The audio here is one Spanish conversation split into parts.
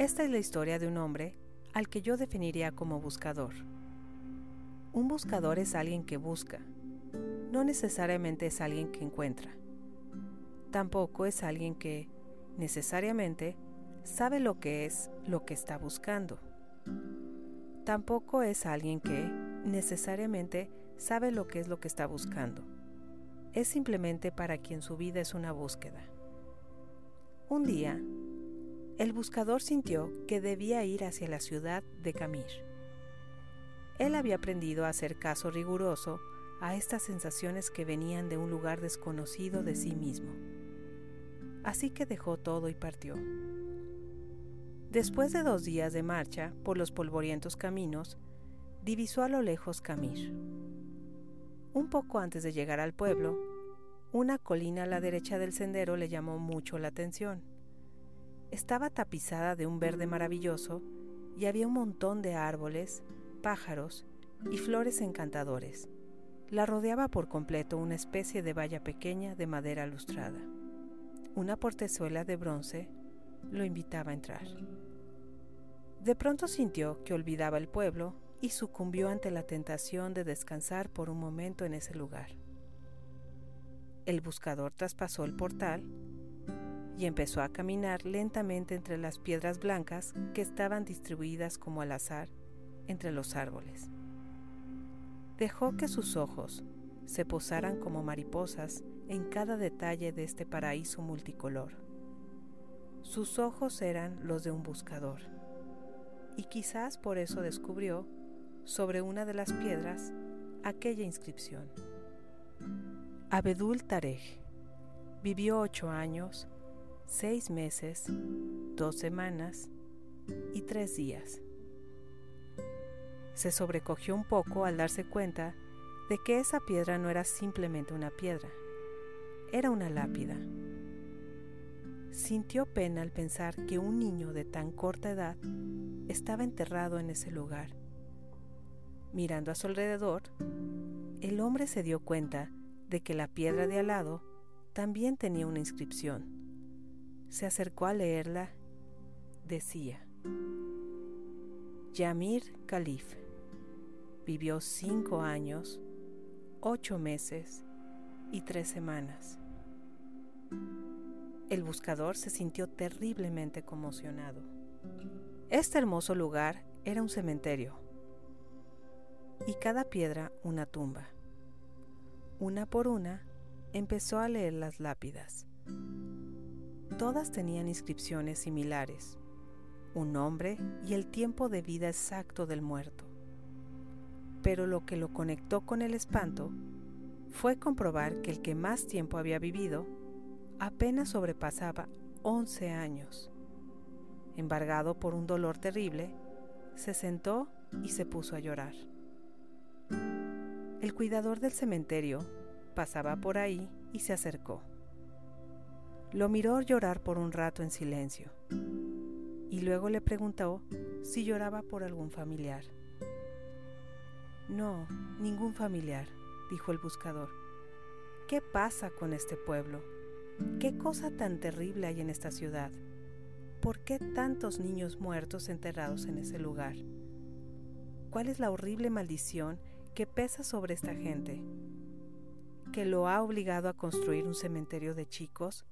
Esta es la historia de un hombre al que yo definiría como buscador. Un buscador es alguien que busca, no necesariamente es alguien que encuentra. Tampoco es alguien que, necesariamente, sabe lo que es lo que está buscando. Tampoco es alguien que, necesariamente, sabe lo que es lo que está buscando. Es simplemente para quien su vida es una búsqueda. Un día, el buscador sintió que debía ir hacia la ciudad de Camir. Él había aprendido a hacer caso riguroso a estas sensaciones que venían de un lugar desconocido de sí mismo. Así que dejó todo y partió. Después de dos días de marcha por los polvorientos caminos, divisó a lo lejos Camir. Un poco antes de llegar al pueblo, una colina a la derecha del sendero le llamó mucho la atención. Estaba tapizada de un verde maravilloso y había un montón de árboles, pájaros y flores encantadores. La rodeaba por completo una especie de valla pequeña de madera lustrada. Una portezuela de bronce lo invitaba a entrar. De pronto sintió que olvidaba el pueblo y sucumbió ante la tentación de descansar por un momento en ese lugar. El buscador traspasó el portal y empezó a caminar lentamente entre las piedras blancas que estaban distribuidas como al azar entre los árboles. Dejó que sus ojos se posaran como mariposas en cada detalle de este paraíso multicolor. Sus ojos eran los de un buscador, y quizás por eso descubrió sobre una de las piedras aquella inscripción. Abedul Tarek vivió ocho años seis meses, dos semanas y tres días. Se sobrecogió un poco al darse cuenta de que esa piedra no era simplemente una piedra, era una lápida. Sintió pena al pensar que un niño de tan corta edad estaba enterrado en ese lugar. Mirando a su alrededor, el hombre se dio cuenta de que la piedra de al lado también tenía una inscripción se acercó a leerla, decía, Yamir Khalif vivió cinco años, ocho meses y tres semanas. El buscador se sintió terriblemente conmocionado. Este hermoso lugar era un cementerio y cada piedra una tumba. Una por una empezó a leer las lápidas. Todas tenían inscripciones similares, un nombre y el tiempo de vida exacto del muerto. Pero lo que lo conectó con el espanto fue comprobar que el que más tiempo había vivido apenas sobrepasaba 11 años. Embargado por un dolor terrible, se sentó y se puso a llorar. El cuidador del cementerio pasaba por ahí y se acercó. Lo miró llorar por un rato en silencio y luego le preguntó si lloraba por algún familiar. No, ningún familiar, dijo el buscador. ¿Qué pasa con este pueblo? ¿Qué cosa tan terrible hay en esta ciudad? ¿Por qué tantos niños muertos enterrados en ese lugar? ¿Cuál es la horrible maldición que pesa sobre esta gente? ¿Que lo ha obligado a construir un cementerio de chicos?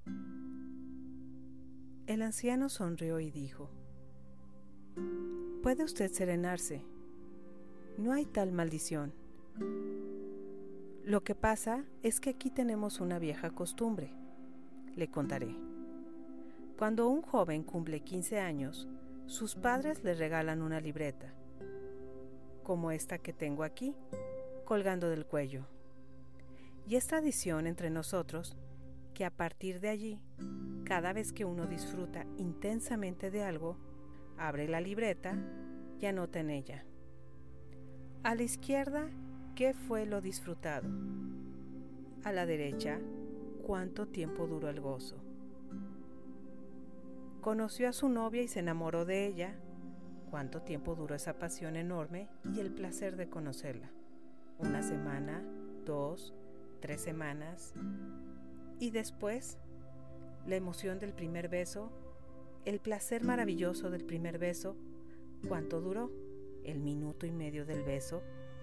El anciano sonrió y dijo, Puede usted serenarse. No hay tal maldición. Lo que pasa es que aquí tenemos una vieja costumbre. Le contaré. Cuando un joven cumple 15 años, sus padres le regalan una libreta, como esta que tengo aquí, colgando del cuello. Y es tradición entre nosotros que a partir de allí cada vez que uno disfruta intensamente de algo, abre la libreta y anota en ella. A la izquierda, ¿qué fue lo disfrutado? A la derecha, ¿cuánto tiempo duró el gozo? Conoció a su novia y se enamoró de ella. ¿Cuánto tiempo duró esa pasión enorme y el placer de conocerla? ¿Una semana? ¿Dos? ¿Tres semanas? Y después, la emoción del primer beso El placer maravilloso del primer beso, ¿cuánto duró? El minuto y medio del beso,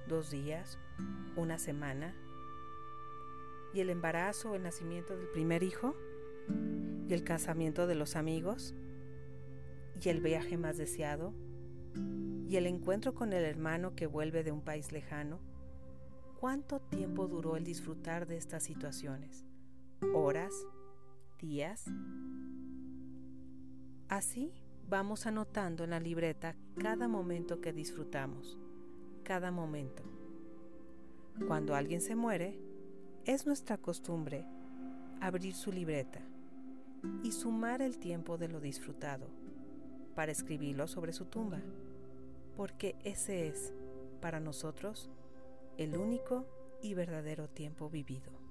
dos días, una semana. ¿Y el embarazo o el nacimiento del primer hijo? ¿Y el casamiento de los amigos? ¿Y el viaje más deseado? ¿Y el encuentro con el hermano que vuelve de un país lejano? ¿Cuánto tiempo duró el disfrutar de estas situaciones? ¿Horas? Así vamos anotando en la libreta cada momento que disfrutamos, cada momento. Cuando alguien se muere, es nuestra costumbre abrir su libreta y sumar el tiempo de lo disfrutado para escribirlo sobre su tumba, porque ese es, para nosotros, el único y verdadero tiempo vivido.